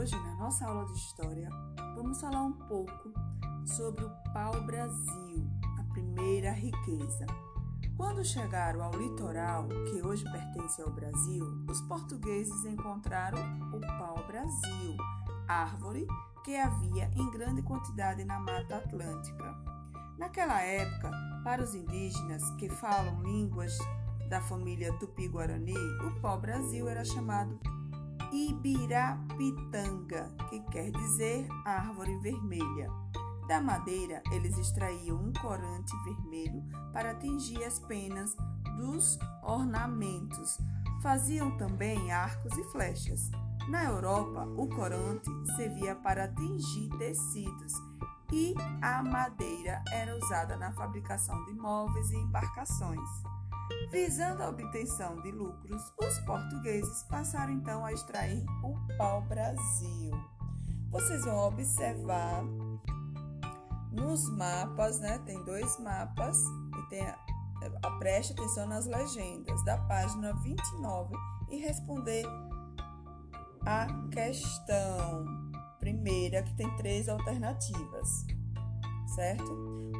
Hoje, na nossa aula de história, vamos falar um pouco sobre o pau-brasil, a primeira riqueza. Quando chegaram ao litoral, que hoje pertence ao Brasil, os portugueses encontraram o pau-brasil, árvore que havia em grande quantidade na Mata Atlântica. Naquela época, para os indígenas que falam línguas da família Tupi-Guarani, o pau-brasil era chamado Ibirapitanga, que quer dizer árvore vermelha. Da madeira, eles extraíam um corante vermelho para tingir as penas dos ornamentos. Faziam também arcos e flechas. Na Europa, o corante servia para tingir tecidos e a madeira era usada na fabricação de móveis e embarcações. Visando a obtenção de lucros, os portugueses passaram então a extrair o pau-brasil. Vocês vão observar nos mapas, né? Tem dois mapas e tem a, a preste atenção nas legendas da página 29 e responder a questão primeira, que tem três alternativas, certo?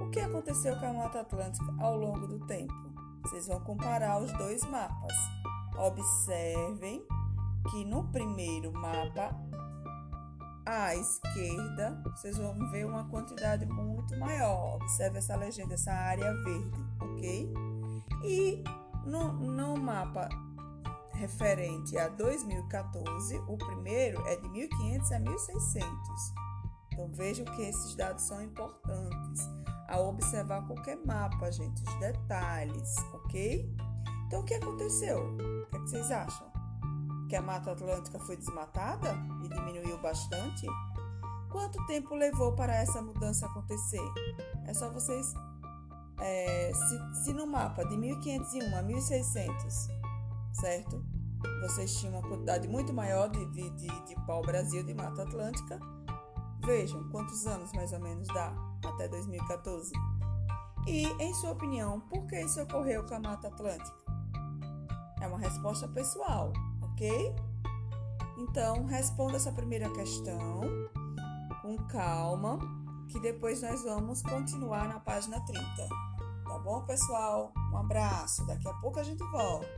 O que aconteceu com a Mata Atlântica ao longo do tempo? Vocês vão comparar os dois mapas. Observem que no primeiro mapa, à esquerda, vocês vão ver uma quantidade muito maior. Observe essa legenda, essa área verde, ok? E no, no mapa referente a 2014, o primeiro é de 1500 a 1600. Então vejam que esses dados são importantes ao observar qualquer mapa, gente, os detalhes, ok? Então, o que aconteceu? O que, é que vocês acham? Que a Mata Atlântica foi desmatada e diminuiu bastante? Quanto tempo levou para essa mudança acontecer? É só vocês. É, se, se no mapa de 1501 a 1600, certo? Vocês tinham uma quantidade muito maior de, de, de, de pau-brasil de Mata Atlântica. Vejam quantos anos mais ou menos dá até 2014? E, em sua opinião, por que isso ocorreu com a Mata Atlântica? É uma resposta pessoal, ok? Então, responda essa primeira questão com calma, que depois nós vamos continuar na página 30. Tá bom, pessoal? Um abraço. Daqui a pouco a gente volta.